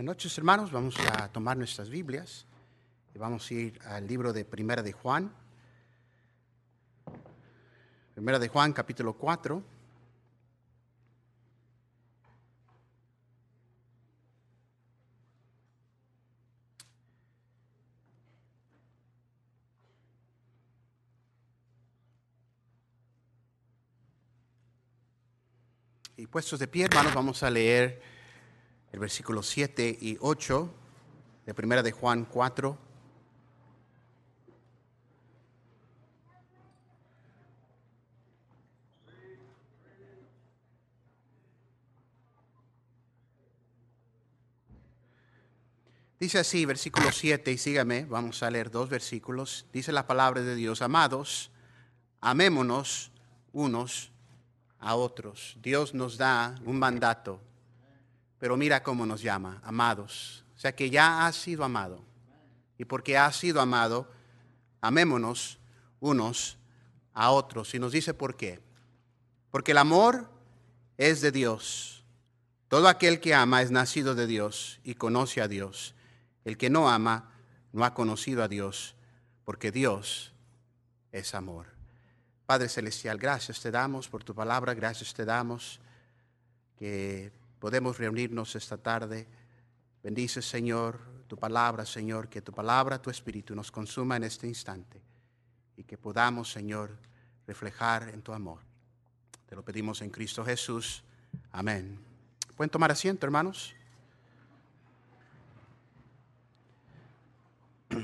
Buenas noches, hermanos. Vamos a tomar nuestras Biblias y vamos a ir al libro de Primera de Juan. Primera de Juan, capítulo 4. Y puestos de pie, hermanos, vamos a leer el versículo 7 y 8 de Primera de Juan 4. Dice así, versículo 7, y sígame, vamos a leer dos versículos. Dice la palabra de Dios, amados, amémonos unos a otros. Dios nos da un mandato pero mira cómo nos llama, amados. O sea que ya has sido amado. Y porque has sido amado, amémonos unos a otros. Y nos dice por qué. Porque el amor es de Dios. Todo aquel que ama es nacido de Dios y conoce a Dios. El que no ama no ha conocido a Dios, porque Dios es amor. Padre Celestial, gracias te damos por tu palabra, gracias te damos que podemos reunirnos esta tarde. Bendice, Señor, tu palabra, Señor, que tu palabra, tu espíritu nos consuma en este instante y que podamos, Señor, reflejar en tu amor. Te lo pedimos en Cristo Jesús. Amén. ¿Pueden tomar asiento, hermanos?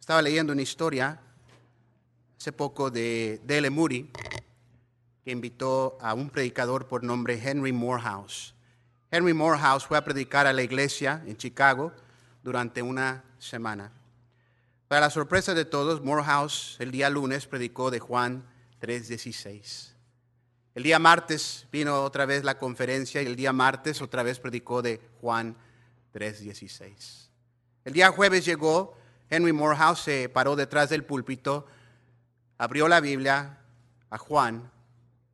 Estaba leyendo una historia hace poco de Dele Moody, que invitó a un predicador por nombre Henry Morehouse. Henry Morehouse fue a predicar a la iglesia en Chicago durante una semana. Para la sorpresa de todos, Morehouse el día lunes predicó de Juan 3:16. El día martes vino otra vez la conferencia y el día martes otra vez predicó de Juan 3:16. El día jueves llegó, Henry Morehouse se paró detrás del púlpito abrió la Biblia a Juan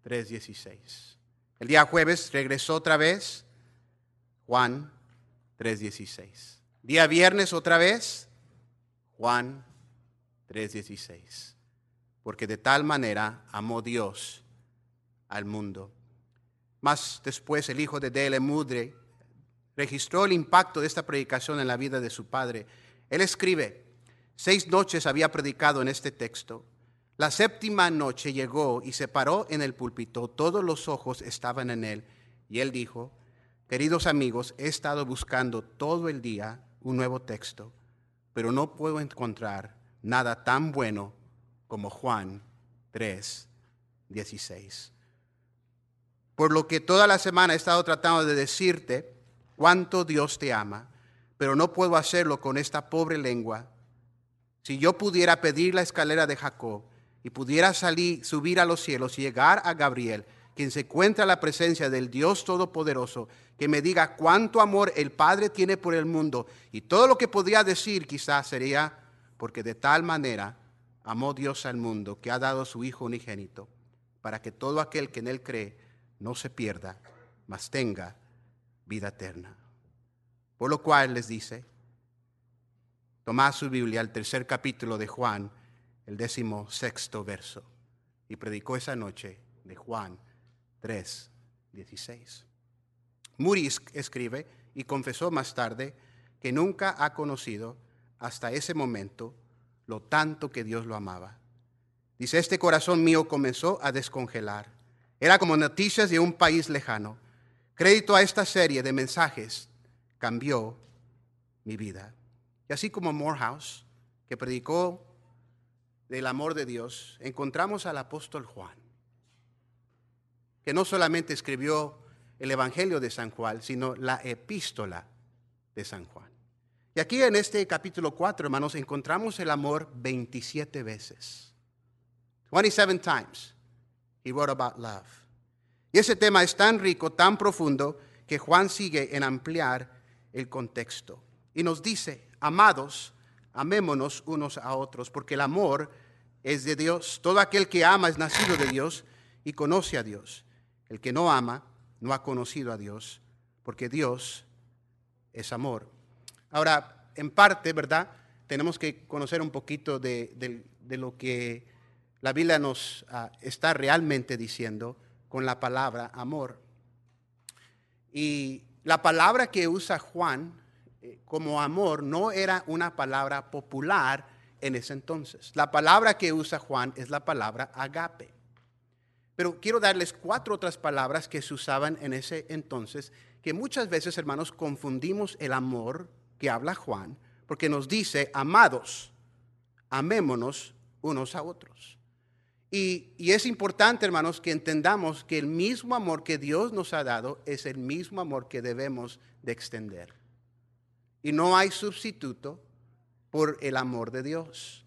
3.16. El día jueves regresó otra vez Juan 3.16. Día viernes otra vez Juan 3.16. Porque de tal manera amó Dios al mundo. Más después el hijo de Dele Mudre registró el impacto de esta predicación en la vida de su padre. Él escribe, seis noches había predicado en este texto la séptima noche llegó y se paró en el púlpito, todos los ojos estaban en él, y él dijo, queridos amigos, he estado buscando todo el día un nuevo texto, pero no puedo encontrar nada tan bueno como Juan 3, 16. Por lo que toda la semana he estado tratando de decirte cuánto Dios te ama, pero no puedo hacerlo con esta pobre lengua. Si yo pudiera pedir la escalera de Jacob, y pudiera salir, subir a los cielos y llegar a Gabriel, quien se encuentra en la presencia del Dios Todopoderoso, que me diga cuánto amor el Padre tiene por el mundo. Y todo lo que podría decir quizás sería, porque de tal manera amó Dios al mundo, que ha dado a su Hijo unigénito, para que todo aquel que en Él cree no se pierda, mas tenga vida eterna. Por lo cual les dice, tomad su Biblia, el tercer capítulo de Juan, el décimo sexto verso y predicó esa noche de Juan 3, 16. Moody escribe y confesó más tarde que nunca ha conocido hasta ese momento lo tanto que Dios lo amaba. Dice, este corazón mío comenzó a descongelar. Era como noticias de un país lejano. Crédito a esta serie de mensajes cambió mi vida. Y así como Morehouse, que predicó del amor de Dios, encontramos al apóstol Juan, que no solamente escribió el Evangelio de San Juan, sino la epístola de San Juan. Y aquí en este capítulo 4, hermanos, encontramos el amor 27 veces. 27 times he wrote about love. Y ese tema es tan rico, tan profundo, que Juan sigue en ampliar el contexto. Y nos dice, amados, amémonos unos a otros, porque el amor es de Dios. Todo aquel que ama es nacido de Dios y conoce a Dios. El que no ama no ha conocido a Dios, porque Dios es amor. Ahora, en parte, ¿verdad? Tenemos que conocer un poquito de, lo que la Biblia nos ah, está realmente diciendo con la palabra amor. Y la palabra que usa Juan eh, como amor no era una palabra popular en ese entonces. La palabra que usa Juan es la palabra agape. Pero quiero darles cuatro otras palabras que se usaban en ese entonces, que muchas veces, hermanos, confundimos el amor que habla Juan, porque nos dice, amados, amémonos unos a otros. Y, y, es importante, hermanos, que entendamos que el mismo amor que Dios nos ha dado es el mismo amor que debemos de extender. Y no hay sustituto por el amor de Dios.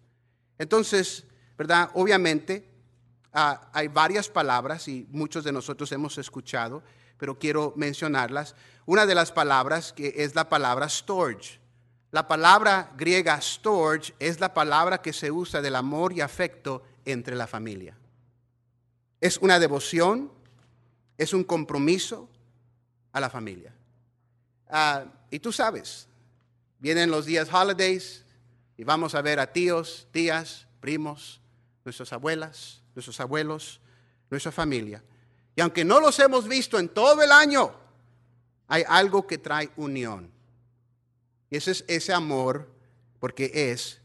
Entonces, ¿verdad? Obviamente, Ah, hay varias palabras y muchos de nosotros hemos escuchado, pero quiero mencionarlas. Una de las palabras que es la palabra storage. La palabra griega storage es la palabra que se usa del amor y afecto entre la familia. Es una devoción, es un compromiso a la familia. Ah, y tú sabes, vienen los días holidays y vamos a ver a tíos, tías, primos, nuestras abuelas, nuestros abuelos, nuestra familia. Y aunque no los hemos visto en todo el año, hay algo que trae unión. Y ese es ese amor porque es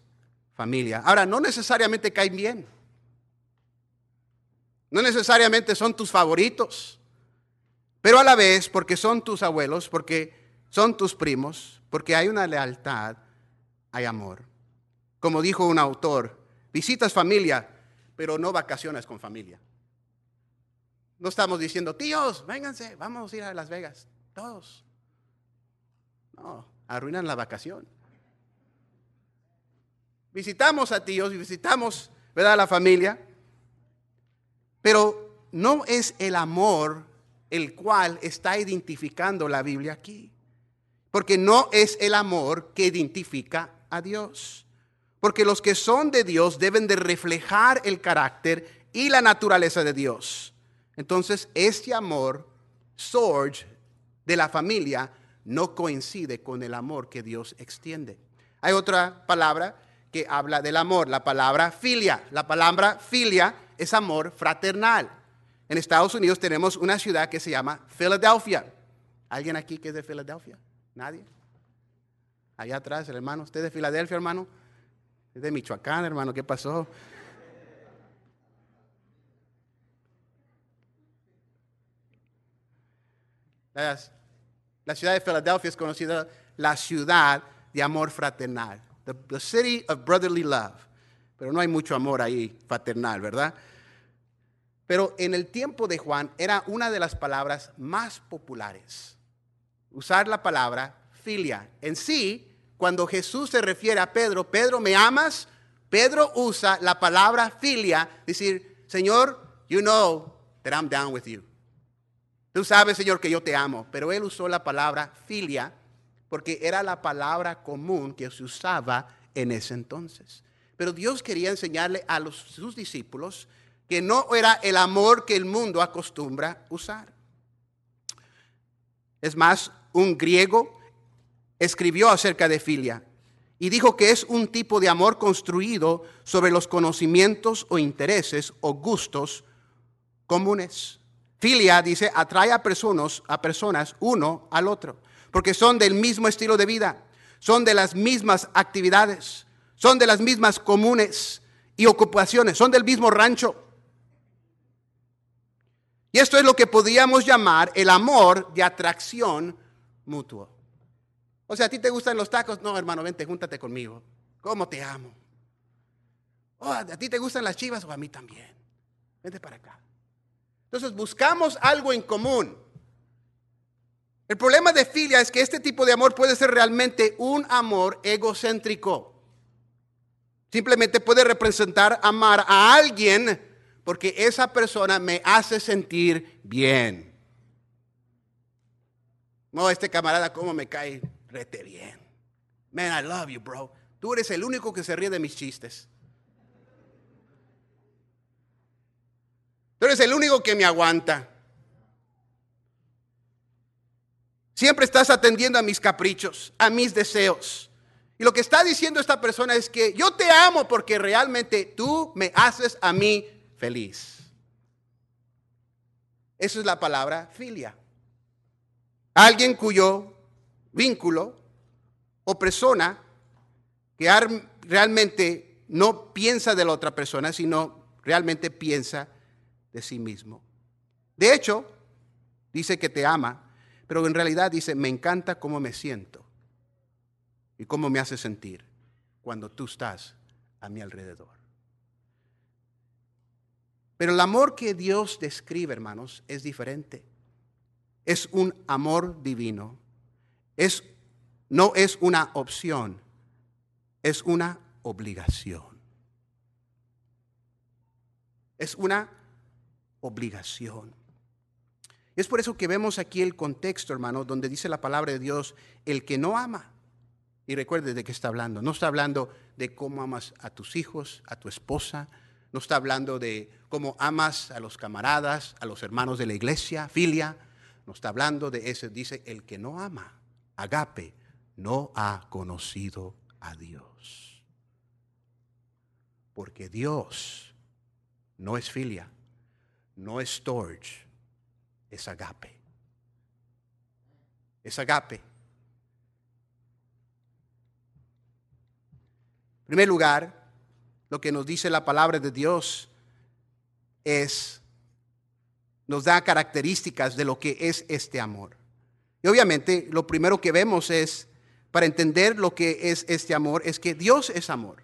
familia. Ahora, no necesariamente caen bien. No necesariamente son tus favoritos. Pero a la vez, porque son tus abuelos, porque son tus primos, porque hay una lealtad, hay amor. Como dijo un autor, visitas familia, pero no vacaciones con familia. No estamos diciendo, tíos, vénganse, vamos a ir a Las Vegas, todos. No, arruinan la vacación. Visitamos a tíos y visitamos, ¿verdad?, a la familia, pero no es el amor el cual está identificando la Biblia aquí, porque no es el amor que identifica a Dios. Porque los que son de Dios deben de reflejar el carácter y la naturaleza de Dios. Entonces, este amor, Sorge, de la familia, no coincide con el amor que Dios extiende. Hay otra palabra que habla del amor, la palabra filia. La palabra filia es amor fraternal. En Estados Unidos tenemos una ciudad que se llama Philadelphia. ¿Alguien aquí que es de Filadelfia? ¿Nadie? Allá atrás, el hermano. ¿Usted es de Filadelfia, hermano? Es de Michoacán, hermano, ¿qué pasó? La ciudad de Filadelfia es conocida la ciudad de amor fraternal, the, city of brotherly love. Pero no hay mucho amor ahí fraternal, ¿verdad? Pero en el tiempo de Juan era una de las palabras más populares. Usar la palabra filia. En sí, cuando Jesús se refiere a Pedro, Pedro, ¿me amas? Pedro usa la palabra filia, decir, Señor, you know that I'm down with you. Tú sabes, Señor, que yo te amo, pero él usó la palabra filia porque era la palabra común que se usaba en ese entonces. Pero Dios quería enseñarle a sus discípulos que no era el amor que el mundo acostumbra usar. Es más, un griego escribió acerca de filia y dijo que es un tipo de amor construido sobre los conocimientos o intereses o gustos comunes. Filia, dice, atrae a personas, a personas uno al otro, porque son del mismo estilo de vida, son de las mismas actividades, son de las mismas comunes y ocupaciones, son del mismo rancho. Y esto es lo que podríamos llamar el amor de atracción mutuo. O sea, ¿a ti te gustan los tacos? No, hermano, vente, júntate conmigo. ¿Cómo te amo? Oh, ¿a ti te gustan las chivas? O a mí también. Vente para acá. Entonces buscamos algo en común. El problema de filia es que este tipo de amor puede ser realmente un amor egocéntrico. Simplemente puede representar amar a alguien porque esa persona me hace sentir bien. No, este camarada, ¿cómo me cae? Rete bien. Man, I love you, bro. Tú eres el único que se ríe de mis chistes. Tú eres el único que me aguanta. Siempre estás atendiendo a mis caprichos, a mis deseos. Y lo que está diciendo esta persona es que yo te amo porque realmente tú me haces a mí feliz. Esa es la palabra filia. Alguien cuyo vínculo o persona que realmente no piensa de la otra persona, sino realmente piensa de sí mismo. De hecho, dice que te ama pero en realidad dice, me encanta cómo me siento y cómo me hace sentir cuando tú estás a mi alrededor. Pero el amor que Dios describe, hermanos, es diferente. Es un amor divino. Es, no es una opción, es una obligación. Es una obligación. Es por eso que vemos aquí el contexto, hermano, donde dice la palabra de Dios, el que no ama. Y recuerde de qué está hablando. No está hablando de cómo amas a tus hijos, a tu esposa. No está hablando de cómo amas a los camaradas, a los hermanos de la iglesia, filia. No está hablando de eso. Dice, el que no ama, agape, no ha conocido a Dios. Porque Dios no es filia, no es storage, es agape. Es agape. En primer lugar, lo que nos dice la palabra de Dios es, nos da características de lo que es este amor. Y obviamente lo primero que vemos es, para entender lo que es este amor, es que Dios es amor.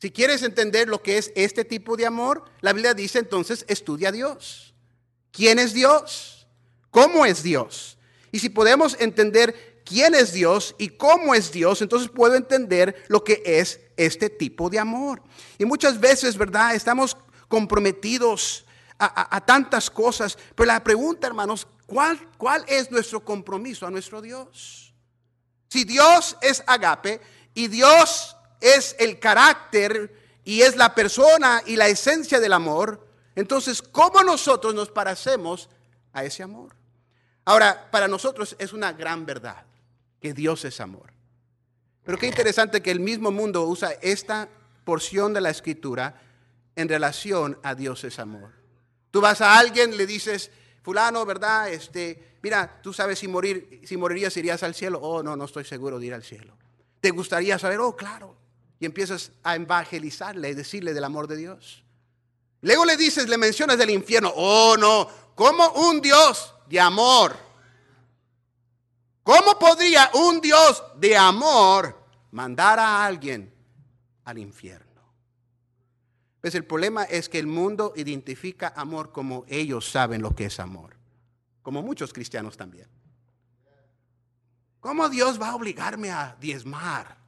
Si quieres entender lo que es este tipo de amor, la Biblia dice entonces, estudia a Dios. ¿Quién es Dios? ¿Cómo es Dios? Y si podemos entender quién es Dios y cómo es Dios, entonces puedo entender lo que es este tipo de amor. Y muchas veces, ¿verdad? Estamos comprometidos a, tantas cosas, pero la pregunta, hermanos, ¿cuál, ¿cuál es nuestro compromiso a nuestro Dios? Si Dios es agape y Dios es el carácter y es la persona y la esencia del amor, entonces, ¿cómo nosotros nos parecemos a ese amor? Ahora, para nosotros es una gran verdad que Dios es amor. Pero qué interesante que el mismo mundo usa esta porción de la escritura en relación a Dios es amor. Tú vas a alguien, le dices, fulano, ¿verdad? Este, mira, tú sabes si morir, si morirías irías al cielo. Oh, no, no estoy seguro de ir al cielo. ¿Te gustaría saber? Oh, claro. Y empiezas a evangelizarle, decirle del amor de Dios. Luego le dices, le mencionas del infierno. Oh, no, como un Dios de amor. ¿Cómo podría un Dios de amor mandar a alguien al infierno? Pues el problema es que el mundo identifica amor como ellos saben lo que es amor, como muchos cristianos también. ¿Cómo Dios va a obligarme a diezmar?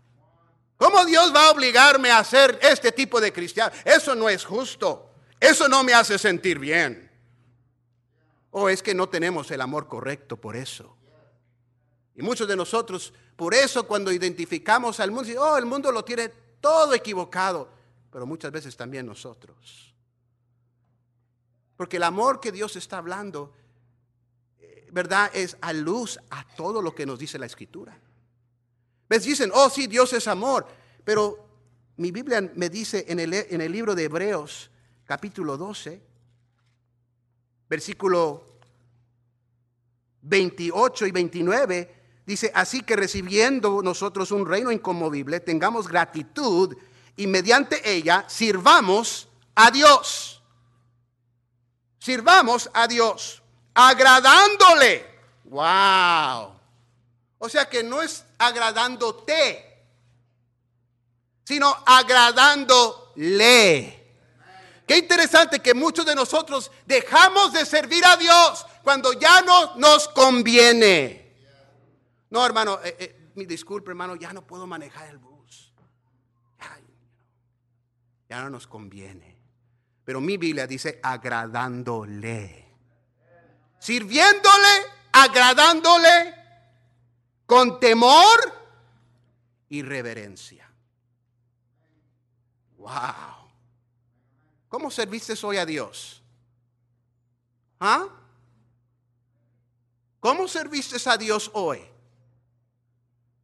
¿Cómo Dios va a obligarme a hacer este tipo de cristiano? Eso no es justo. Eso no me hace sentir bien. O es que no tenemos el amor correcto por eso. Y muchos de nosotros, por eso cuando identificamos al mundo, oh, el mundo lo tiene todo equivocado, pero muchas veces también nosotros. Porque el amor que Dios está hablando, eh, ¿verdad? Es a luz a todo lo que nos dice la Escritura. ¿Ves? Dicen, oh sí, Dios es amor, pero mi Biblia me dice en el, en el libro de Hebreos, capítulo 12, versículo 28 y 29, dice, así que recibiendo nosotros un reino inconmovible, tengamos gratitud y mediante ella sirvamos a Dios. Sirvamos a Dios, agradándole. Wow. O sea que no es agradándote, sino agradándole. Qué interesante que muchos de nosotros dejamos de servir a Dios cuando ya no nos conviene. No, hermano, eh, eh, mi disculpe, hermano, ya no puedo manejar el bus. Ya no nos conviene. Pero mi Biblia dice agradándole. Sirviéndole, agradándole con temor y reverencia. Wow. ¿Cómo serviste hoy a Dios? ¿Ah? ¿Cómo serviste a Dios hoy?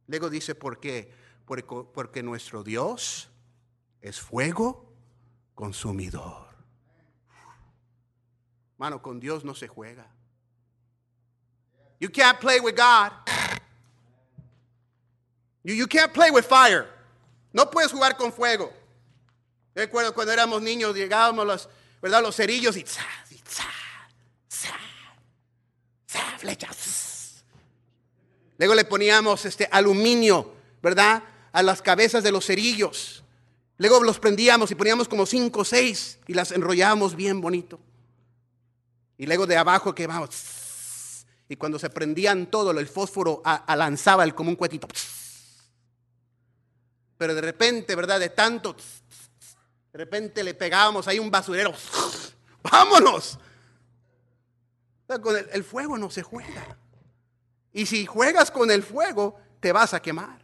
Luego dice, ¿por qué? Porque, porque nuestro Dios es fuego consumidor. Mano, con Dios no se juega. You can't play with God. You, you can't play with fire. No puedes jugar con fuego. recuerdo cuando éramos niños, llegábamos los, ¿verdad? los cerillos y, flechas. Luego le poníamos este aluminio, ¿verdad? A las cabezas de los cerillos. Luego los prendíamos y poníamos como cinco o seis y las enrollábamos bien bonito. Y luego de abajo quemamos. Y cuando se prendían todo, el fósforo lanzaba como un cuetito. Pero de repente, ¿verdad? De tanto, de repente le pegábamos ahí un basurero. ¡Vámonos! Con el, fuego no se juega. Y si juegas con el fuego, te vas a quemar.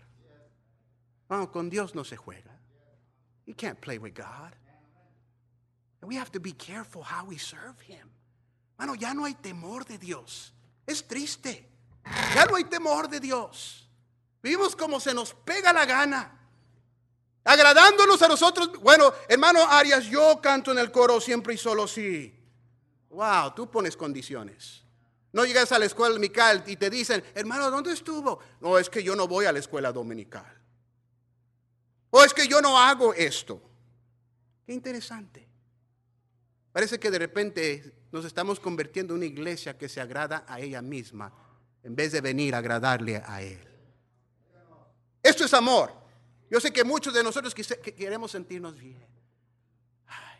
Vamos, con Dios no se juega. You can't play with God. we have to be careful how we serve Him. Bueno, ya no hay temor de Dios. Es triste. Ya no hay temor de Dios. Vivimos como se nos pega la gana agradándonos a nosotros. Bueno, hermano Arias, yo canto en el coro siempre y solo sí. Wow, tú pones condiciones. No llegas a la escuela dominical y te dicen, hermano, ¿dónde estuvo? No, es que yo no voy a la escuela dominical. O es que yo no hago esto. Qué interesante. Parece que de repente nos estamos convirtiendo en una iglesia que se agrada a ella misma en vez de venir a agradarle a Él. Esto es amor. Yo sé que muchos de nosotros queremos sentirnos bien. Ay,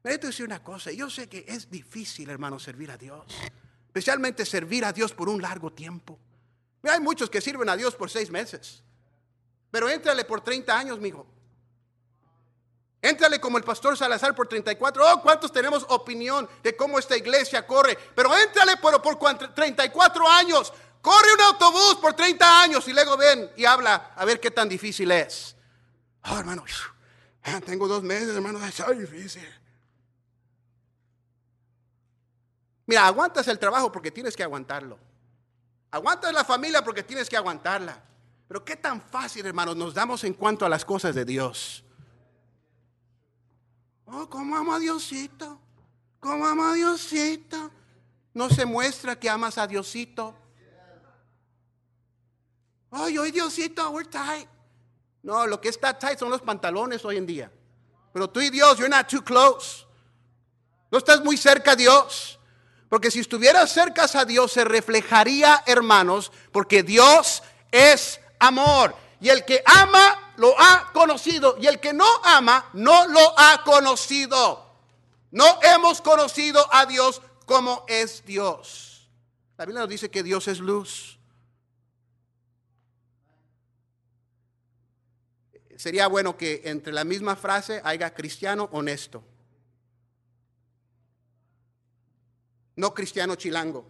pero te decir una cosa, yo sé que es difícil, hermano, servir a Dios. Especialmente servir a Dios por un largo tiempo. hay muchos que sirven a Dios por seis meses. Pero éntrale por 30 años, mijo. Éntrale como el pastor Salazar por 34. Oh, ¿cuántos tenemos opinión de cómo esta iglesia corre? Pero éntrale por, por 34 años. Corre un autobús por 30 años y luego ven y habla a ver qué tan difícil es. Oh, hermano, tengo dos meses, hermano, es difícil. Mira, aguantas el trabajo porque tienes que aguantarlo. Aguantas la familia porque tienes que aguantarla. Pero qué tan fácil, hermanos, nos damos en cuanto a las cosas de Dios. Oh, ¿cómo amo a Diosito? ¿Cómo amo a Diosito? No se muestra que amas a Diosito. Ay, hoy Diosito, we're tight. No, lo que está tight son los pantalones hoy en día. Pero tú y Dios, you're not too close. No estás muy cerca a Dios. Porque si estuvieras cerca a Dios, se reflejaría, hermanos, porque Dios es amor. Y el que ama, lo ha conocido. Y el que no ama, no lo ha conocido. No hemos conocido a Dios como es Dios. La Biblia nos dice que Dios es luz. sería bueno que entre la misma frase haya cristiano honesto. No cristiano chilango.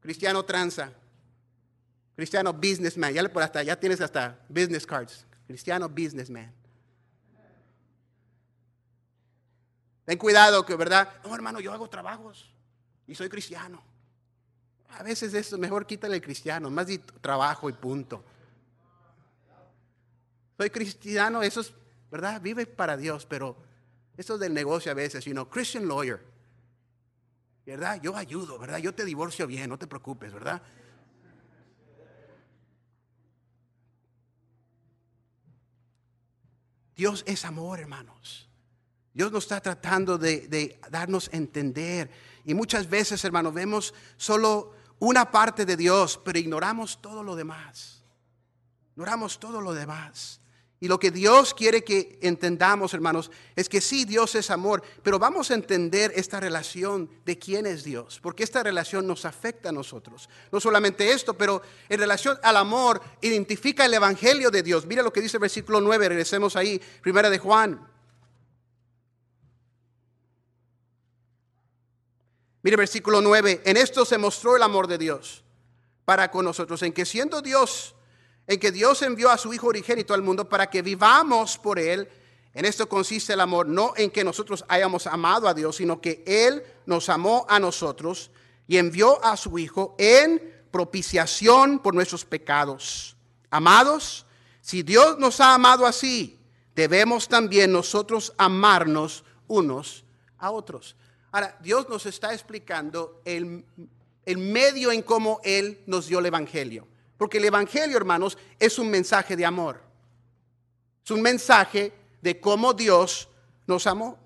Cristiano tranza. Cristiano businessman. Ya, por hasta, ya tienes hasta business cards. Cristiano businessman. Ten cuidado que, ¿verdad? No, hermano, yo hago trabajos y soy cristiano. A veces es mejor quítale el cristiano, más de trabajo y punto. Soy cristiano, eso es, ¿verdad? Vive para Dios, pero eso del negocio a veces, you know, Christian lawyer. ¿Verdad? Yo ayudo, ¿verdad? Yo te divorcio bien, no te preocupes, ¿verdad? Dios es amor, hermanos. Dios nos está tratando de, de darnos entender. Y muchas veces, hermanos, vemos solo una parte de Dios, pero ignoramos todo lo demás. Ignoramos todo lo demás. Y lo que Dios quiere que entendamos, hermanos, es que sí, Dios es amor, pero vamos a entender esta relación de quién es Dios, porque esta relación nos afecta a nosotros. No solamente esto, pero en relación al amor identifica el Evangelio de Dios. Mira lo que dice el versículo 9, regresemos ahí, primera de Juan. Mire versículo 9, en esto se mostró el amor de Dios para con nosotros, en que siendo Dios en que Dios envió a su Hijo origénito al mundo para que vivamos por Él. En esto consiste el amor, no en que nosotros hayamos amado a Dios, sino que Él nos amó a nosotros y envió a su Hijo en propiciación por nuestros pecados. Amados, si Dios nos ha amado así, debemos también nosotros amarnos unos a otros. Ahora, Dios nos está explicando el, el medio en cómo Él nos dio el Evangelio. Porque el Evangelio, hermanos, es un mensaje de amor. Es un mensaje de cómo Dios nos amó.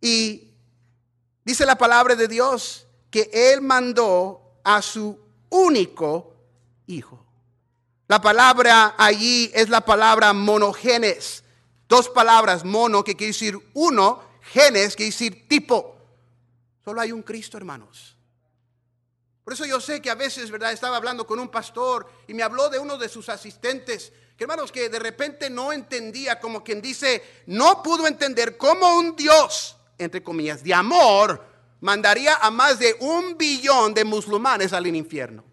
Y dice la palabra de Dios que Él mandó a su único Hijo. La palabra allí es la palabra monogenes. Dos palabras, mono, que quiere decir uno, genes, que quiere decir tipo. Solo hay un Cristo, hermanos. Por eso yo sé que a veces, ¿verdad? Estaba hablando con un pastor y me habló de uno de sus asistentes, que hermanos, que de repente no entendía, como quien dice, no pudo entender cómo un Dios, entre comillas, de amor, mandaría a más de un billón de musulmanes al infierno.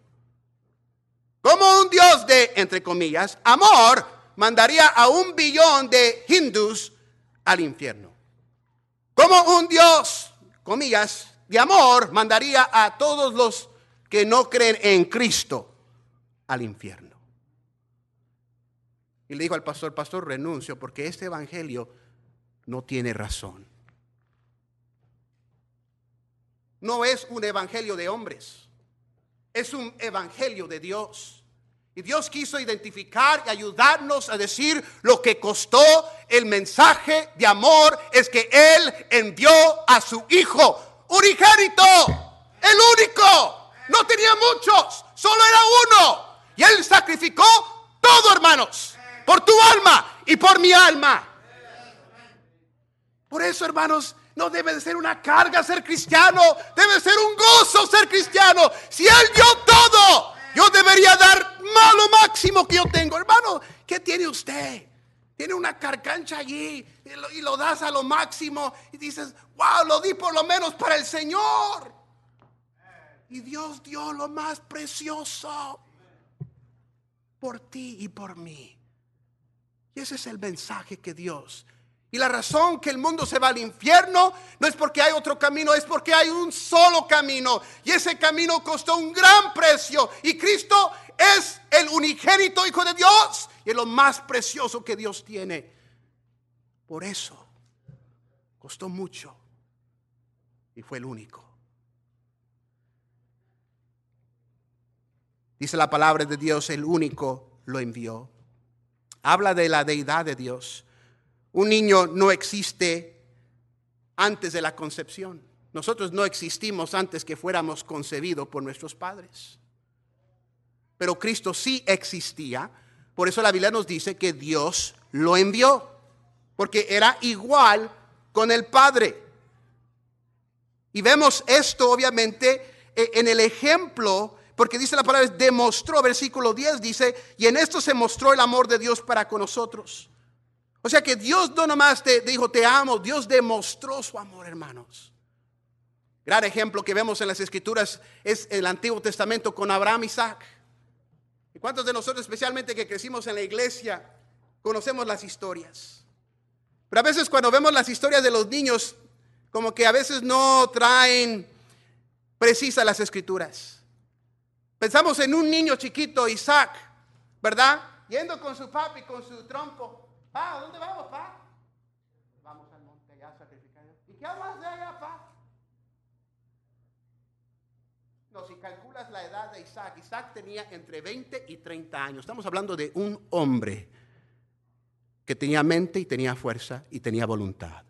Como un Dios de, entre comillas, amor, mandaría a un billón de hindus al infierno. Como un Dios, comillas, de amor, mandaría a todos los que no creen en Cristo al infierno. Y le dijo al pastor, pastor, renuncio porque este evangelio no tiene razón. No es un evangelio de hombres, es un evangelio de Dios. Y Dios quiso identificar y ayudarnos a decir lo que costó el mensaje de amor es que Él envió a su Hijo unigénito, el único, no tenía muchos, solo era uno. Y Él sacrificó todo, hermanos, por tu alma y por mi alma. Por eso, hermanos, no debe de ser una carga ser cristiano, debe ser un gozo ser cristiano. Si Él dio todo, yo debería dar más lo máximo que yo tengo. Hermano, ¿qué tiene usted? Tiene una carcancha allí y lo, y lo das a lo máximo y dices, wow, lo di por lo menos para el Señor. Y Dios dio lo más precioso por ti y por mí. Y ese es el mensaje que Dios. Y la razón que el mundo se va al infierno no es porque hay otro camino, es porque hay un solo camino. Y ese camino costó un gran precio. Y Cristo es el unigénito Hijo de Dios. Y es lo más precioso que Dios tiene. Por eso costó mucho. Y fue el único. Dice la palabra de Dios, el único lo envió. Habla de la deidad de Dios. Un niño no existe antes de la concepción. Nosotros no existimos antes que fuéramos concebidos por nuestros padres. Pero Cristo sí existía. Por eso la Biblia nos dice que Dios lo envió. Porque era igual con el Padre. Y vemos esto obviamente e, en el ejemplo porque dice la palabra, demostró, versículo 10 dice, y en esto se mostró el amor de Dios para con nosotros. O sea que Dios no nomás te dijo, te amo, Dios demostró su amor, hermanos. Gran ejemplo que vemos en las escrituras es el Antiguo Testamento con Abraham y Isaac. ¿Y cuántos de nosotros, especialmente que crecimos en la iglesia, conocemos las historias? Pero a veces cuando vemos las historias de los niños, como que a veces no traen precisas las escrituras. Pensamos en un niño chiquito, Isaac, ¿verdad? Yendo con su papi, con su trompo. Pa, ¿dónde vamos, pa? Vamos al monte allá a sacrificar. ¿Y qué hablas de allá, pa? No, si calculas la edad de Isaac, Isaac tenía entre 20 y 30 años. Estamos hablando de un hombre que tenía mente y tenía fuerza y tenía voluntad.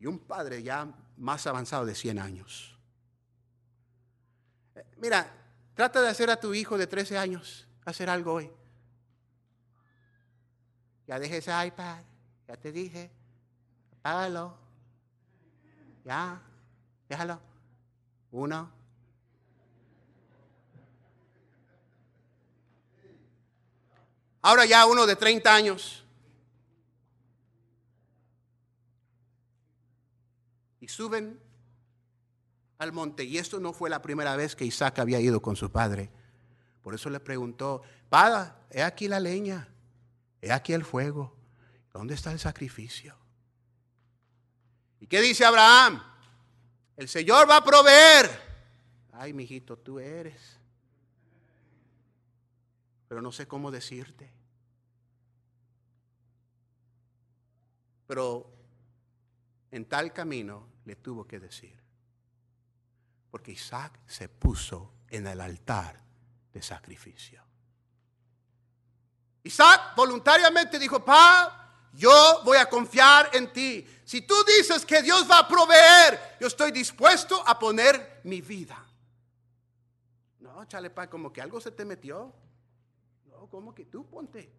y un padre ya más avanzado de 100 años. Eh, Mira, trata de hacer a tu hijo de 13 años hacer algo hoy. Ya dejé ese iPad, ya te dije, apágalo. Ya, déjalo. Uno. Ahora ya uno de 30 años. Y suben al monte. Y esto no fue la primera vez que Isaac había ido con su padre. Por eso le preguntó, Padre, he aquí la leña, he aquí el fuego. ¿Dónde está el sacrificio? ¿Y qué dice Abraham? El Señor va a proveer. Ay, mijito, tú eres. Pero no sé cómo decirte. Pero en tal camino le tuvo que decir. Porque Isaac se puso en el altar de sacrificio. Isaac voluntariamente dijo, Pa, yo voy a confiar en ti. Si tú dices que Dios va a proveer, yo estoy dispuesto a poner mi vida. No, chale, pa, como que algo se te metió. No, como que tú ponte.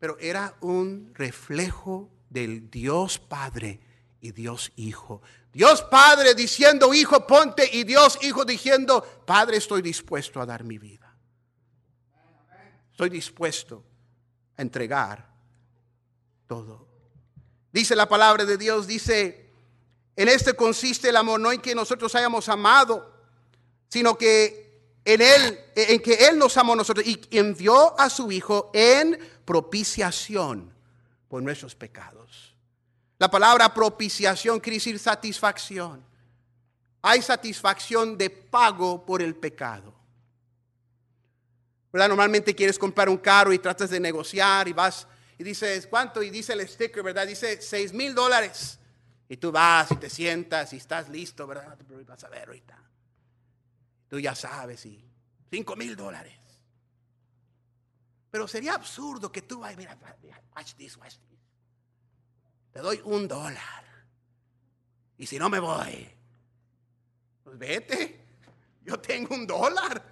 Pero era un reflejo del Dios Padre y Dios Hijo. Dios Padre diciendo, Hijo, ponte, y Dios Hijo diciendo, Padre, estoy dispuesto a dar mi vida. Estoy dispuesto a entregar todo. Dice la palabra de Dios, dice, en este consiste el amor, no en que nosotros hayamos amado, sino que en Él, en que Él nos amó a nosotros y envió a su Hijo en propiciación por nuestros pecados. La palabra propiciación quiere decir satisfacción. Hay satisfacción de pago por el pecado. ¿Verdad? Normalmente quieres comprar un carro y tratas de negociar y vas y dices, ¿cuánto? Y dice el sticker, ¿verdad? Dice seis mil dólares. Y tú vas y te sientas y estás listo, ¿verdad? Vas a ver ahorita. Tú ya sabes, y cinco mil dólares. Pero sería absurdo que tú vayas, mira, mira, watch this, watch this. Te doy un dólar. Y si no me voy, pues vete. Yo tengo un dólar.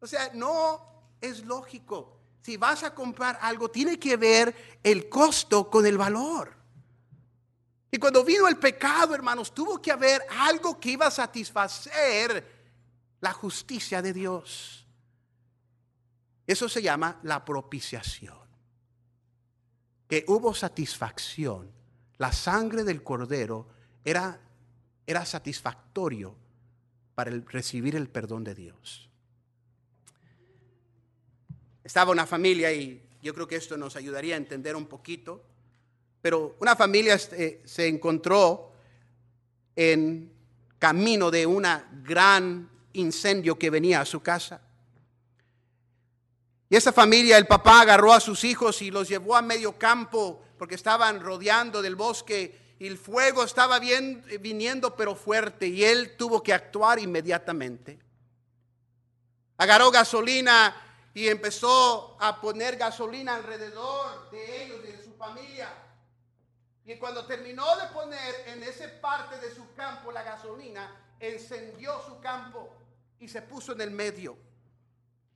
O sea, no es lógico. Si vas a comprar algo, tiene que ver el costo con el valor. Y cuando vino el pecado, hermanos, tuvo que haber algo que iba a satisfacer la justicia de Dios. Eso se llama la propiciación. Que hubo satisfacción. La sangre del cordero era, era satisfactorio para recibir el perdón de Dios. Estaba una familia y yo creo que esto nos ayudaría a entender un poquito, pero una familia eh, se encontró en camino de un gran incendio que venía a su casa. Y esa familia, el papá agarró a sus hijos y los llevó a medio campo porque estaban rodeando del bosque y el fuego estaba bien, viniendo pero fuerte y él tuvo que actuar inmediatamente. Agarró gasolina y empezó a poner gasolina alrededor de ellos, de su familia. Y cuando terminó de poner en esa parte de su campo la gasolina, encendió su campo y se puso en el medio.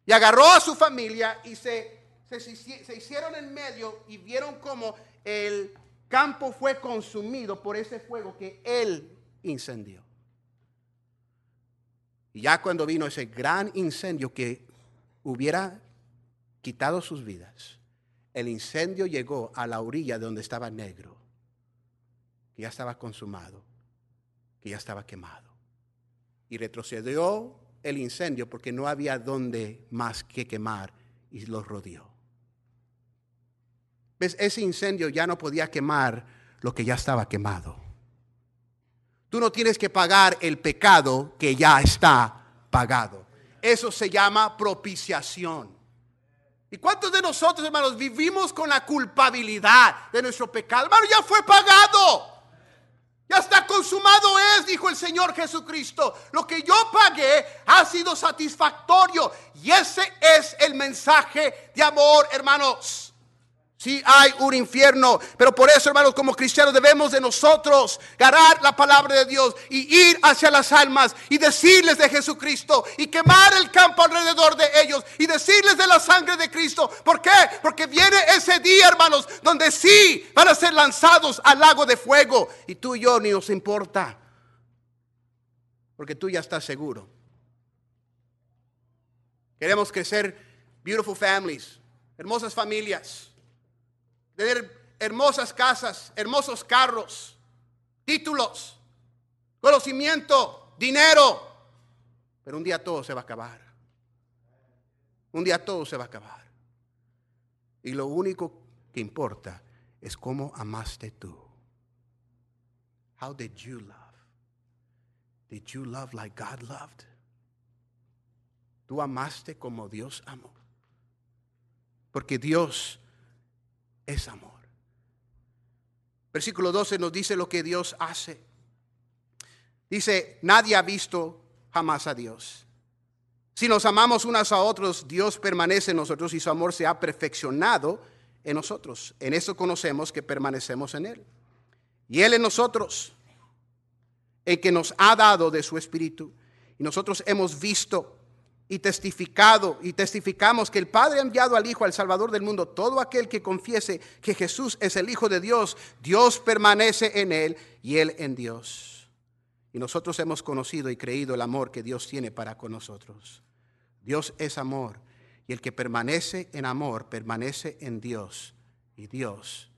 Y agarró a su familia y se, se, hicieron en medio y vieron cómo el campo fue consumido por ese fuego que él incendió. Y ya cuando vino ese gran incendio que hubiera quitado sus vidas, el incendio llegó a la orilla de donde estaba negro, que ya estaba consumado, que ya estaba quemado. Y retrocedió el incendio porque no había donde más que quemar y los rodeó. ¿Ves? Ese incendio ya no podía quemar lo que ya estaba quemado. Tú no tienes que pagar el pecado que ya está pagado. Eso se llama propiciación. ¿Y cuántos de nosotros, hermanos, vivimos con la culpabilidad de nuestro pecado? Hermano, ya fue pagado. Ya está consumado es, dijo el Señor Jesucristo. Lo que yo pagué ha sido satisfactorio. Y ese es el mensaje de amor, hermanos. Sí hay un infierno, pero por eso, hermanos, como cristianos debemos de nosotros ganar la palabra de Dios y ir hacia las almas y decirles de Jesucristo y quemar el campo alrededor de ellos y decirles de la sangre de Cristo. ¿Por qué? Porque viene ese día, hermanos, donde sí van a ser lanzados al lago de fuego y tú y yo ni nos importa, porque tú ya estás seguro. Queremos crecer beautiful families, hermosas familias tener hermosas casas, hermosos carros, títulos, conocimiento, dinero. Pero un día todo se va a acabar. Un día todo se va a acabar. Y lo único que importa es cómo amaste tú. How did you love? Did you love like God loved? Tú amaste como Dios amó. Porque Dios es amor. Versículo 12 nos dice lo que Dios hace. Dice, nadie ha visto jamás a Dios. Si nos amamos unos a otros, Dios permanece en nosotros y su amor se ha perfeccionado en nosotros. En eso conocemos que permanecemos en Él. Y Él en nosotros, el que nos ha dado de su Espíritu. Y nosotros hemos visto y testificado y testificamos que el Padre ha enviado al Hijo, al Salvador del mundo. Todo aquel que confiese que Jesús es el Hijo de Dios, Dios permanece en él y él en Dios. Y nosotros hemos conocido y creído el amor que Dios tiene para con nosotros. Dios es amor y el que permanece en amor permanece en Dios y Dios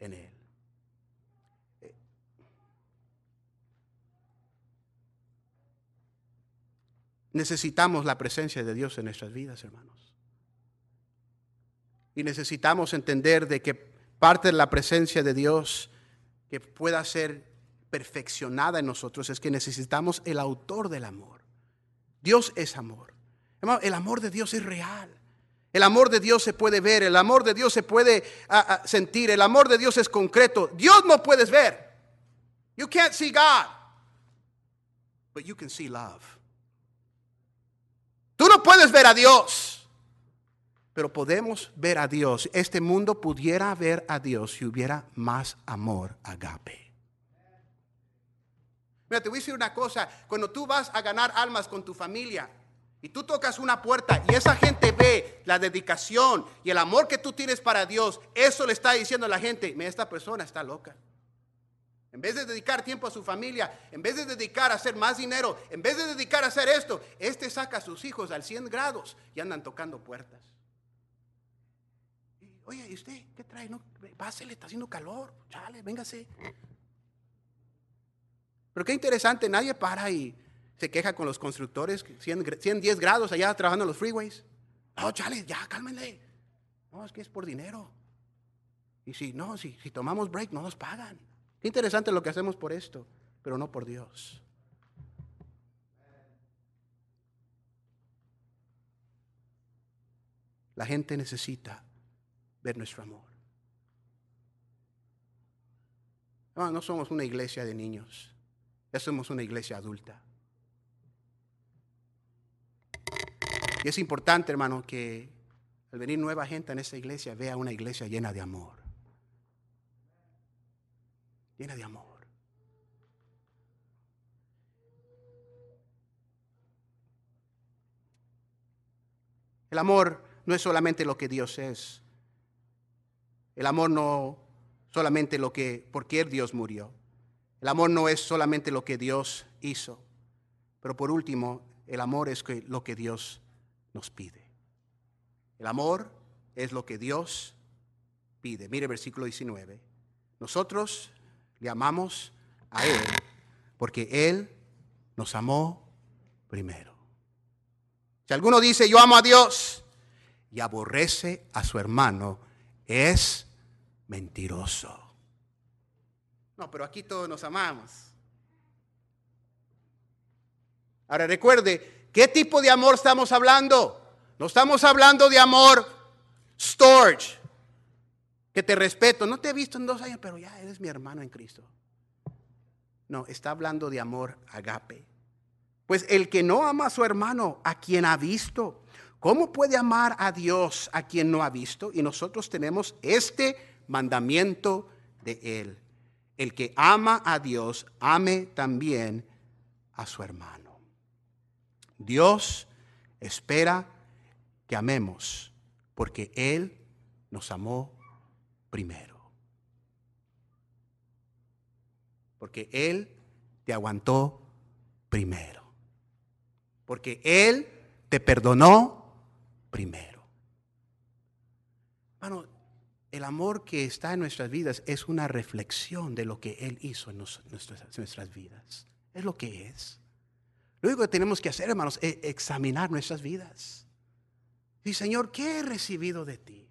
en él. Necesitamos la presencia de Dios en nuestras vidas, hermanos. Y necesitamos entender de que parte de la presencia de Dios que pueda ser perfeccionada en nosotros es que necesitamos el autor del amor. Dios es amor. el amor de Dios es real. El amor de Dios se puede ver, el amor de Dios se puede ah, ah, sentir, el amor de Dios es concreto. Dios no puedes ver. You can't see God, but you can see love. Tú no puedes ver a Dios, pero podemos ver a Dios. Este mundo pudiera ver a Dios si hubiera más amor agape. Mira, te voy a decir una cosa, cuando tú vas a ganar almas con tu familia y tú tocas una puerta y esa gente ve la dedicación y el amor que tú tienes para Dios, eso le está diciendo a la gente, mira, esta persona está loca. En vez de dedicar tiempo a su familia, en vez de dedicar a hacer más dinero, en vez de dedicar a hacer esto, este saca a sus hijos al 100 grados y andan tocando puertas. Oye, ¿y usted qué trae? No, pásele, está haciendo calor. Chale, véngase. Pero qué interesante, nadie para y se queja con los constructores, 110 grados allá trabajando en los freeways. No, chale, ya, cálmenle. No, es que es por dinero. Y si no, si, si tomamos break, no nos pagan. Qué interesante lo que hacemos por esto, pero no por Dios. La gente necesita ver nuestro amor. No, no somos una iglesia de niños, ya somos una iglesia adulta. Y es importante, hermano, que al venir nueva gente en esta iglesia vea una iglesia llena de amor llena de amor. El amor no es solamente lo que Dios es. El amor no solamente lo que por qué Dios murió. El amor no es solamente lo que Dios hizo. Pero por último, el amor es lo que Dios nos pide. El amor es lo que Dios pide. Mire versículo 19. Nosotros le amamos a Él porque Él nos amó primero. Si alguno dice yo amo a Dios y aborrece a su hermano, es mentiroso. No, pero aquí todos nos amamos. Ahora recuerde, ¿qué tipo de amor estamos hablando? No estamos hablando de amor storage, que te respeto. No te he visto en dos años, pero ya eres mi hermano en Cristo. No, está hablando de amor agape. Pues el que no ama a su hermano, a quien ha visto, ¿Cómo puede amar a Dios a quien no ha visto? Y nosotros tenemos este mandamiento de Él. El que ama a Dios, ame también a su hermano. Dios espera que amemos porque Él nos amó primero. Porque Él te aguantó primero. Porque Él te perdonó primero. Bueno, el amor que está en nuestras vidas es una reflexión de lo que Él hizo en nuestras, nuestras vidas. Es lo que es. Lo único que tenemos que hacer, hermanos, es examinar nuestras vidas. Y Señor, ¿qué he recibido de ti?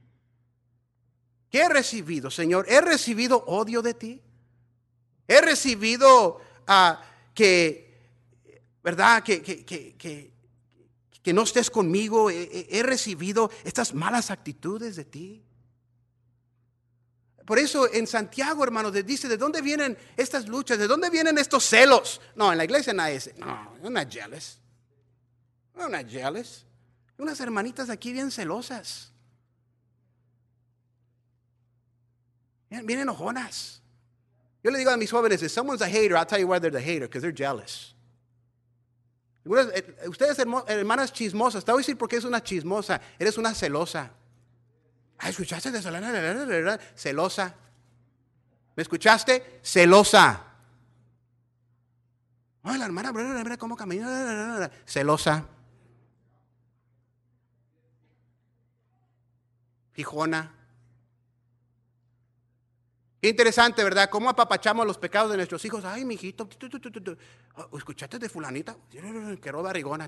¿Qué he recibido, Señor? ¿He recibido odio de ti? ¿He recibido uh, que, verdad, que, que, que, que, no estés conmigo? ¿He, recibido estas malas actitudes de ti? Por eso en Santiago, hermanos, dice, ¿de dónde vienen estas luchas? ¿De dónde vienen estos celos? No, en la iglesia nadie dice, no, una jealous. Una jealous. Unas hermanitas aquí bien celosas. Bien enojonas. Yo le digo a mis jóvenes, if someone's a hater, I'll tell you why they're the hater, because they're jealous. Eh, ustedes, hermanas chismosas, te voy a decir por qué es una chismosa. Eres una celosa. ¿escuchaste de? Celosa. ¿Me escuchaste? Celosa. Ay, la hermana, mira cómo camina. Celosa. Fijona. Qué interesante, ¿verdad? ¿Cómo apapachamos los pecados de nuestros hijos? Ay, mijito, oh, ¿escuchaste de fulanita? Que roba rigona.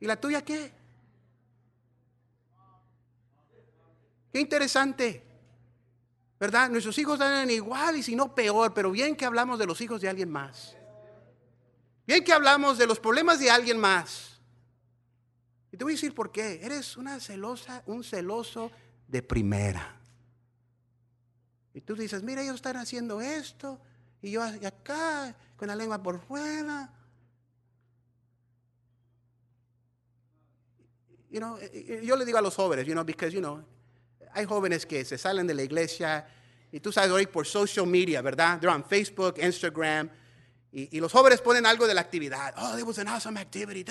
¿Y la tuya qué? Qué interesante. ¿Verdad? Nuestros hijos dan igual y si no peor, pero bien que hablamos de los hijos de alguien más. Bien que hablamos de los problemas de alguien más. Y te voy a decir por qué. Eres una celosa, un celoso de primera. Y tú dices, mira, ellos están haciendo esto, y yo acá, con la lengua por fuera. You know, eh, eh, yo le digo a los jóvenes, you know, because, you know, hay jóvenes que se salen de la iglesia, y tú sabes hoy por social media, ¿verdad? They're on Facebook, Instagram, y, los jóvenes ponen algo de la actividad. Oh, there was an awesome activity.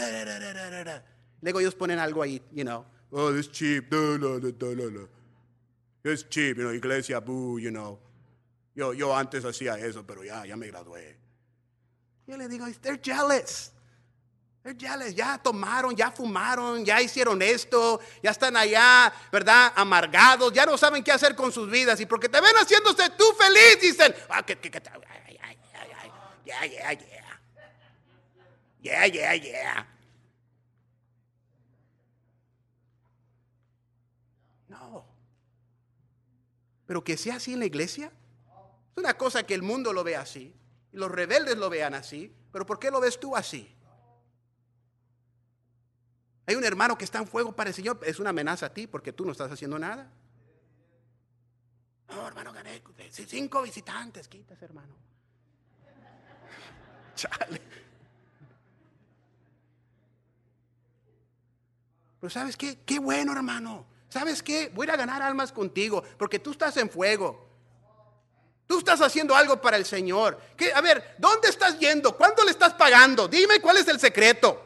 Luego ellos ponen algo ahí, you know. Oh, it's cheap. Es cheap, you know, iglesia, boo, you know. Yo, yo antes hacía eso, pero ya, ya me gradué. Yo le digo, they're jealous. They're jealous. Ya tomaron, ya fumaron, ya hicieron esto, ya están allá, ¿verdad? Amargados, ya no saben qué hacer con sus vidas. Y porque te ven haciéndose tú feliz, dicen, ah, que, que, que, yeah, yeah, yeah. Yeah, yeah, yeah. Pero que sea así en la iglesia. Es una cosa que el mundo lo ve así. Y los rebeldes lo vean así. Pero ¿por qué lo ves tú así? Hay un hermano que está en fuego para el Señor. Es una amenaza a ti porque tú no estás haciendo nada. No, hermano, gané cinco visitantes. Quitas, hermano. Chale. Pero ¿sabes qué? Qué bueno, hermano. ¿Sabes qué? Voy a ganar almas contigo porque tú estás en fuego. Tú estás haciendo algo para el Señor. A ver, ¿dónde estás yendo? ¿Cuándo le estás pagando? Dime cuál es el secreto.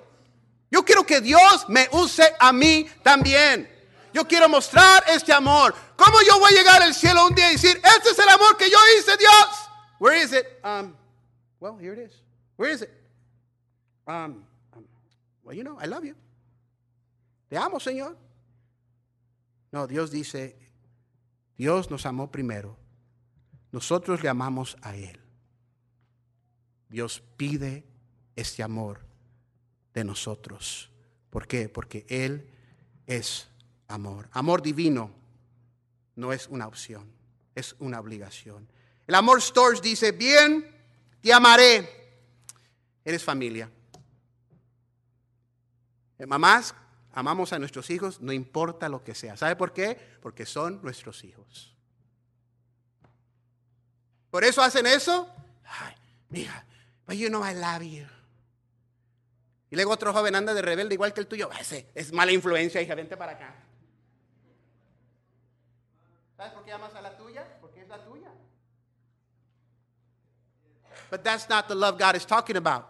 Yo quiero que Dios me use a mí también. Yo quiero mostrar este amor. ¿Cómo yo voy a llegar al cielo un día y decir, este es el amor que yo hice, Dios? Where is it? Um, well, here it is. Where is it? Um, um, well, you know, I love you. Te amo, Señor. No, Dios dice, Dios nos amó primero. Nosotros le amamos a Él. Dios pide este amor de nosotros. ¿Por qué? Porque Él es amor. Amor divino no es una opción, es una obligación. El amor Stores dice, bien, te amaré. Eres familia. Mamás, amamos a nuestros hijos, no importa lo que sea. ¿Sabe por qué? Porque son nuestros hijos. Por eso hacen eso. Ay, mira, but you know I love you. Y luego otro joven anda de rebelde igual que el tuyo. Ese es mala influencia, hija, vente para acá. ¿Sabes por qué amas a la tuya? Porque es la tuya. But that's not the love God is talking about.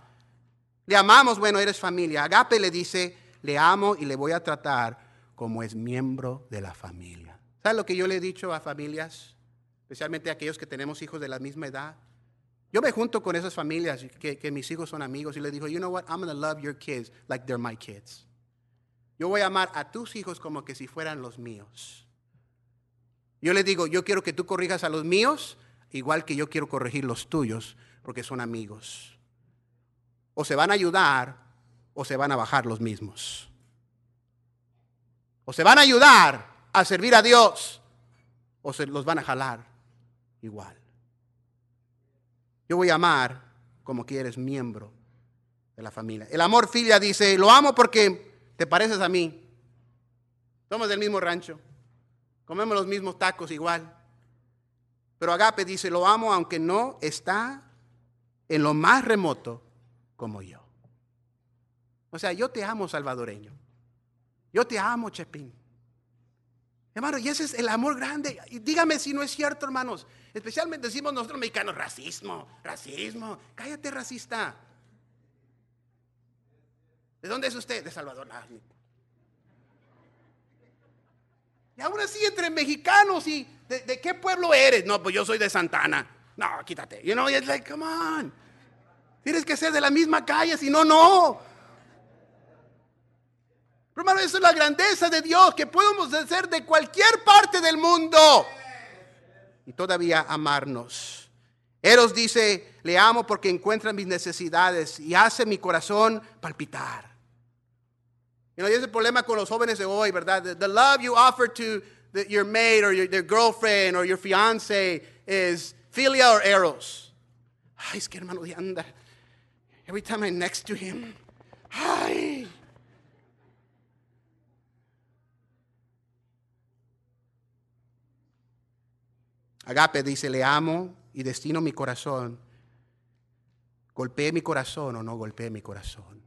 Le amamos, bueno, eres familia. Agape le dice, le amo y le voy a tratar como es miembro de la familia. ¿Sabes lo que yo le he dicho a familias? Especialmente a aquellos que tenemos hijos de la misma edad. Yo me junto con esas familias que, mis hijos son amigos y les digo, you know what, I'm going to love your kids like they're my kids. Yo voy a amar a tus hijos como que si fueran los míos. Yo les digo, yo quiero que tú corrijas a los míos igual que yo quiero corregir los tuyos porque son amigos. O se van a ayudar o se van a bajar los mismos. O se van a ayudar a servir a Dios o se los van a jalar igual. Yo voy a amar como que eres miembro de la familia. El amor filia dice, lo amo porque te pareces a mí. Somos del mismo rancho. Comemos los mismos tacos igual. Pero Agape dice, lo amo aunque no está en lo más remoto como yo. O sea, yo te amo salvadoreño. Yo te amo Chepín. Hermano, y ese es el amor grande. Y dígame si no es cierto, hermanos. Especialmente decimos nosotros mexicanos, racismo, racismo. Cállate, racista. ¿De dónde es usted? De Salvador. y aún así entre mexicanos y ¿de, qué pueblo eres? No, pues yo soy de Santana. No, quítate. You know, it's like, come on. Tienes que ser de la misma calle, si no, no. Hermano, eso es la grandeza de Dios, que podemos ser de cualquier parte del mundo y todavía amarnos. Eros dice, le amo porque encuentra mis necesidades y hace mi corazón palpitar. Y no es el problema con los jóvenes de hoy, ¿verdad? The, love you offer to your mate or your, girlfriend or your fiance is philia or eros. Ay, es que hermano anda. Every time I'm next to him, ay. Agape dice, le amo y destino mi corazón. Golpeé mi corazón o no golpeé mi corazón.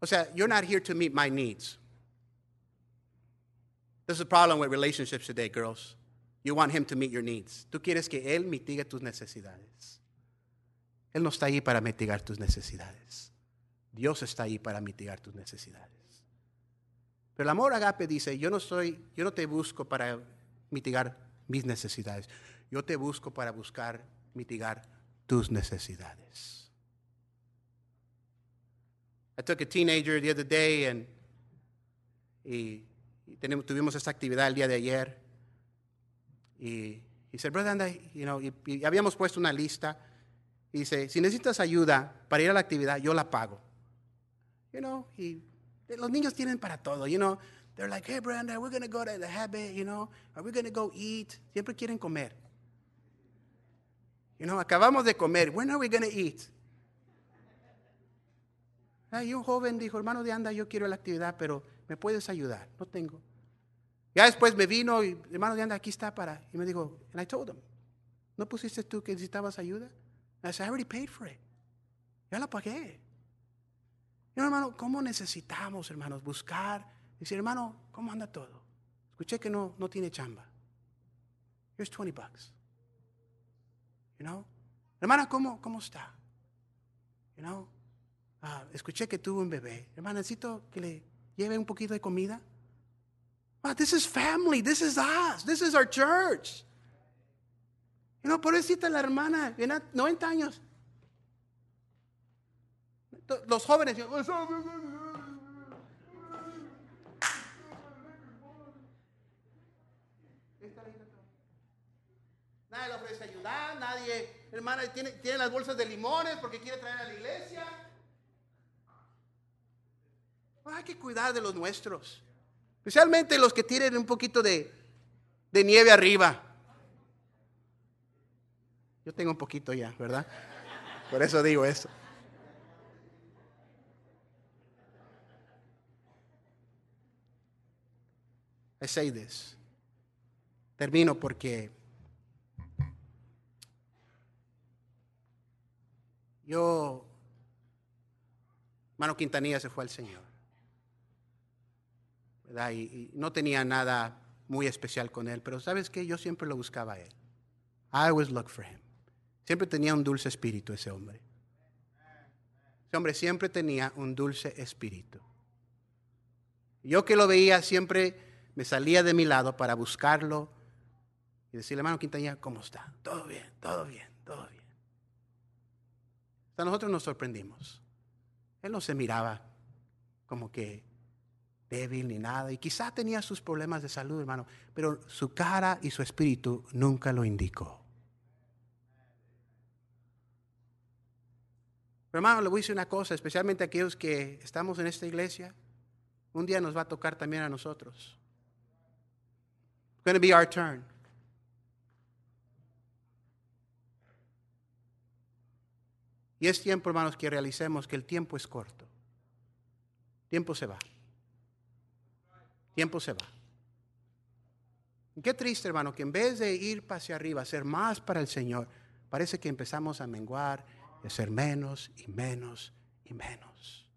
O sea, you're not here to meet my needs. This is a problem with relationships today, girls. You want him to meet your needs. Tú quieres que él mitigue tus necesidades. Él no está ahí para mitigar tus necesidades. Dios está ahí para mitigar tus necesidades. Pero el amor agape dice, yo no soy, yo no te busco para mitigar mis necesidades. Yo te busco para buscar mitigar tus necesidades. I took a teenager the other day and y, tuvimos esta actividad el día de ayer. Y, dice, brother, anda, y, habíamos puesto una lista. Y dice, si necesitas ayuda para ir a la actividad, yo la pago. You know, y los niños tienen para todo, you know. They're like, hey, Brenda, we're going to go to the habit, you know. Are we going to go eat? Siempre quieren comer. You know, acabamos de comer. When are we going to eat? Y un joven dijo, hermano de anda, yo quiero la actividad, pero ¿me puedes ayudar? No tengo. Ya después me vino y, hermano de anda, aquí está para. Y me dijo, and I told him, ¿no pusiste tú que necesitabas ayuda? I said, I already paid for it. Ya la pagué. Y hermano, ¿cómo necesitamos, hermanos, buscar Dice, hermano, ¿cómo anda todo? Escuché que no, no tiene chamba. Here's 20 bucks. You know? Hermana, ¿cómo, cómo está? You know? Ah, escuché que tuvo un bebé. Hermana, necesito que le lleve un poquito de comida. Ah, this is family. This is us. This is our church. You know, pobrecita la hermana, tiene 90 años. Los jóvenes, Nadie le ofrece ayudar, nadie, hermana, tiene, tiene las bolsas de limones porque quiere traer a la iglesia. hay que cuidar de los nuestros, especialmente los que tienen un poquito de, de nieve arriba. Yo tengo un poquito ya, ¿verdad? Por eso digo eso. I say this. Termino porque Yo Hermano Quintanilla se fue al Señor. Y, no tenía nada muy especial con él, pero ¿sabes qué? Yo siempre lo buscaba a él. I always look for him. Siempre tenía un dulce espíritu ese hombre. Ese hombre siempre tenía un dulce espíritu. Yo que lo veía siempre me salía de mi lado para buscarlo y decirle, hermano Quintanilla, ¿cómo está? Todo bien, todo bien, todo bien. Nosotros nos sorprendimos. Él no se miraba como que débil ni nada. Y quizá tenía sus problemas de salud, hermano. Pero su cara y su espíritu nunca lo indicó. Pero hermano, le voy a decir una cosa, especialmente aquellos que estamos en esta iglesia. Un día nos va a tocar también a nosotros. It's going to be our. Y es tiempo, hermanos, que realicemos que el tiempo es corto. Tiempo se va. Tiempo se va. Qué triste, hermano, que en vez de ir hacia arriba, hacer más para el Señor, parece que empezamos a menguar y hacer menos y menos y menos.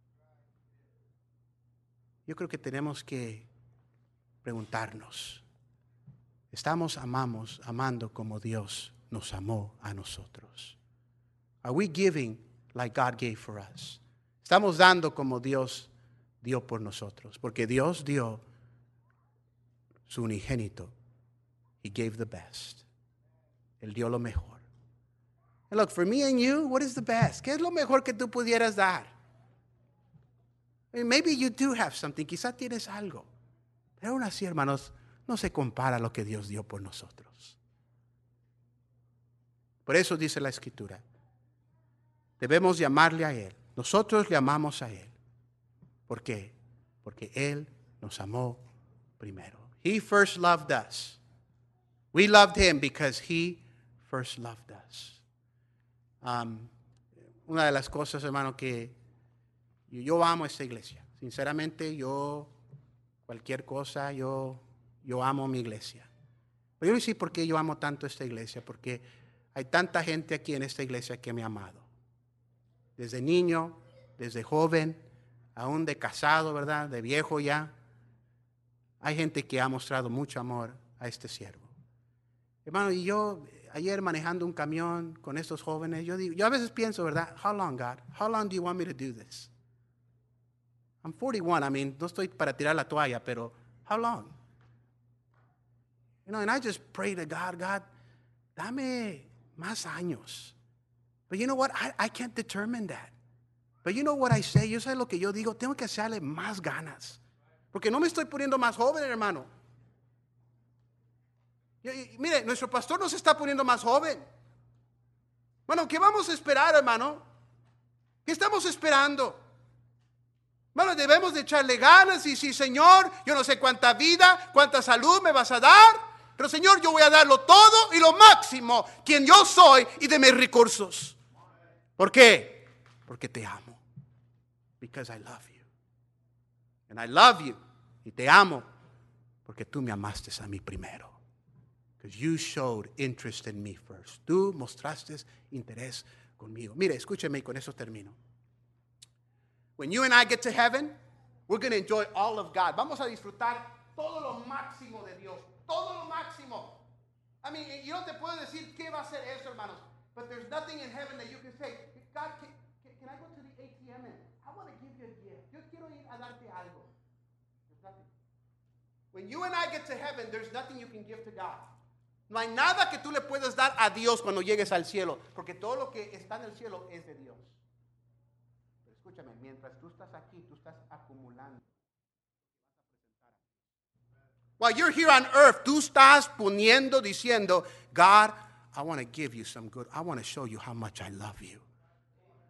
Yo creo que tenemos que preguntarnos, ¿estamos amamos, amando como Dios nos amó a nosotros? Are we giving like God gave for us? Estamos dando como Dios dio por nosotros, porque Dios dio su unigénito. He gave the best. Él dio lo mejor. And look, for me and you, what is the best? ¿Qué es lo mejor que tú pudieras dar? I mean, maybe you do have something, quizá tienes algo. Pero aún así, hermanos, no se compara a lo que Dios dio por nosotros. Por eso dice la Escritura, debemos llamarle a Él. Nosotros le amamos a Él. ¿Por qué? Porque Él nos amó primero. He first loved us. We loved Him because He first loved us. Um, una de las cosas, hermano, que yo, amo esta iglesia. Sinceramente, yo, cualquier cosa, yo, yo amo mi iglesia. Pero yo no sé por qué yo amo tanto esta iglesia, porque hay tanta gente aquí en esta iglesia que me ha amado. Desde niño, desde joven, aún de casado, ¿verdad? De viejo ya. Hay gente que ha mostrado mucho amor a este siervo. Hermano, y yo ayer manejando un camión con estos jóvenes, yo digo, yo a veces pienso, ¿verdad? How long, God? How long do you want me to do this? I'm 41, I mean, no estoy para tirar la toalla, pero how long? You know, and I just pray to God, God, dame más años. But you know what? I, I can't determine that. But you know what I say? Yo sé lo que yo digo, tengo que hacerle más ganas. Porque no me estoy poniendo más joven, hermano. Mire, nuestro pastor nos está poniendo más joven. Bueno, ¿qué vamos a esperar, hermano? ¿Qué estamos esperando? Bueno, debemos de echarle ganas y sí, Señor, yo no sé cuánta vida, cuánta salud me vas a dar, pero Señor, yo voy a darlo todo y lo máximo, quien yo soy y de mis recursos. ¿Por qué? Porque te amo. Because I love you. And I love you. Y te amo porque tú me amaste a mí primero. Because you showed interest in me first. Tú mostraste interés conmigo. Mire, escúcheme con eso termino. When you and I get to heaven, we're going to enjoy all of God. Vamos a disfrutar todo lo máximo de Dios. Todo lo máximo. I mean, yo no te puedo decir qué va a ser eso, hermanos. But there's nothing in heaven that you can say, God, can, can, can I go to the ATM and I want to give you a gift. Yo quiero ir a darte algo. There's nothing. When you and I get to heaven, there's nothing you can give to God. No hay nada que tú le puedas dar a Dios cuando llegues al cielo, porque todo lo que está en el cielo es de Dios. Pero escúchame, mientras tú estás aquí, tú estás acumulando. While you're here on earth, tú estás poniendo, diciendo, God, I want to give you some good. I want to show you how much I love you.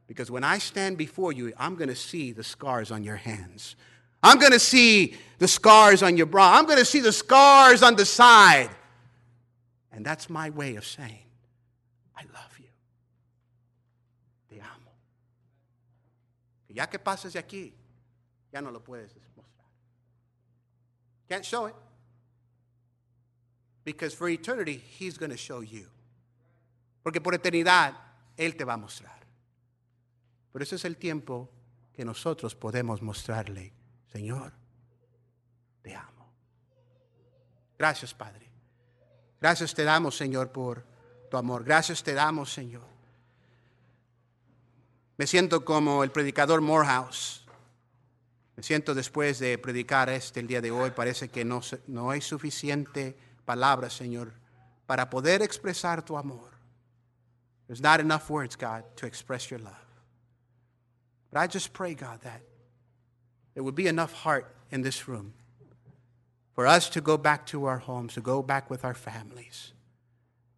Because when I stand before you, I'm going to see the scars on your hands. I'm going to see the scars on your bra. I'm going to see the scars on the side. And that's my way of saying, I love you. Te amo. Ya que pases de aquí, ya no lo puedes mostrar. Can't show it. Because for eternity, He's going to show you. Porque por eternidad, Él te va a mostrar. Pero ese es el tiempo que nosotros podemos mostrarle, Señor, te amo. Gracias, Padre. Gracias te damos, Señor, por tu amor. Gracias te damos, Señor. Me siento como el predicador Morehouse. Me siento después de predicar este el día de hoy, parece que no, no hay suficiente palabra, Señor, para poder expresar tu amor. There's not enough words, God, to express your love. But I just pray, God, that there would be enough heart in this room for us to go back to our homes, to go back with our families,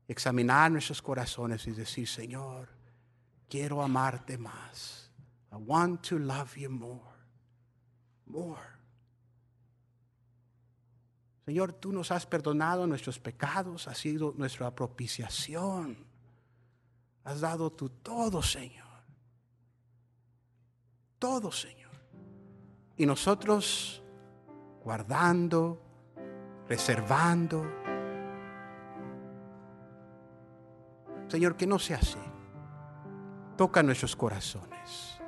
examinar nuestros corazones y decir, Señor, quiero amarte más. I want to love you more. More. Señor, tú nos has perdonado nuestros pecados, has sido nuestra propiciación. Has dado tu todo, Señor. Todo, Señor. Y nosotros guardando, reservando. Señor, que no sea así. Toca nuestros corazones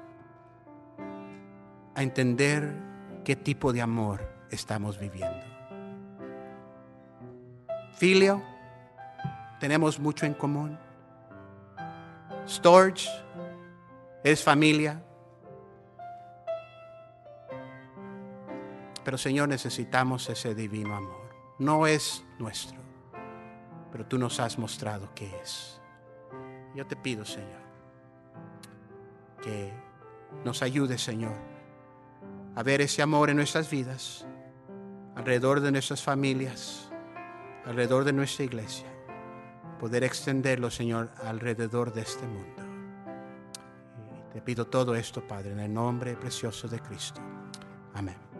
a entender qué tipo de amor estamos viviendo. Filio, tenemos mucho en común. Storage, es familia. Pero Señor, necesitamos ese divino amor. No es nuestro, pero tú nos has mostrado que es. Yo te pido, Señor, que nos ayude, Señor, a ver ese amor en nuestras vidas, alrededor de nuestras familias, alrededor de nuestra iglesia, poder extenderlo, Señor, alrededor de este mundo. Y te pido todo esto, Padre, en el nombre precioso de Cristo. Amén.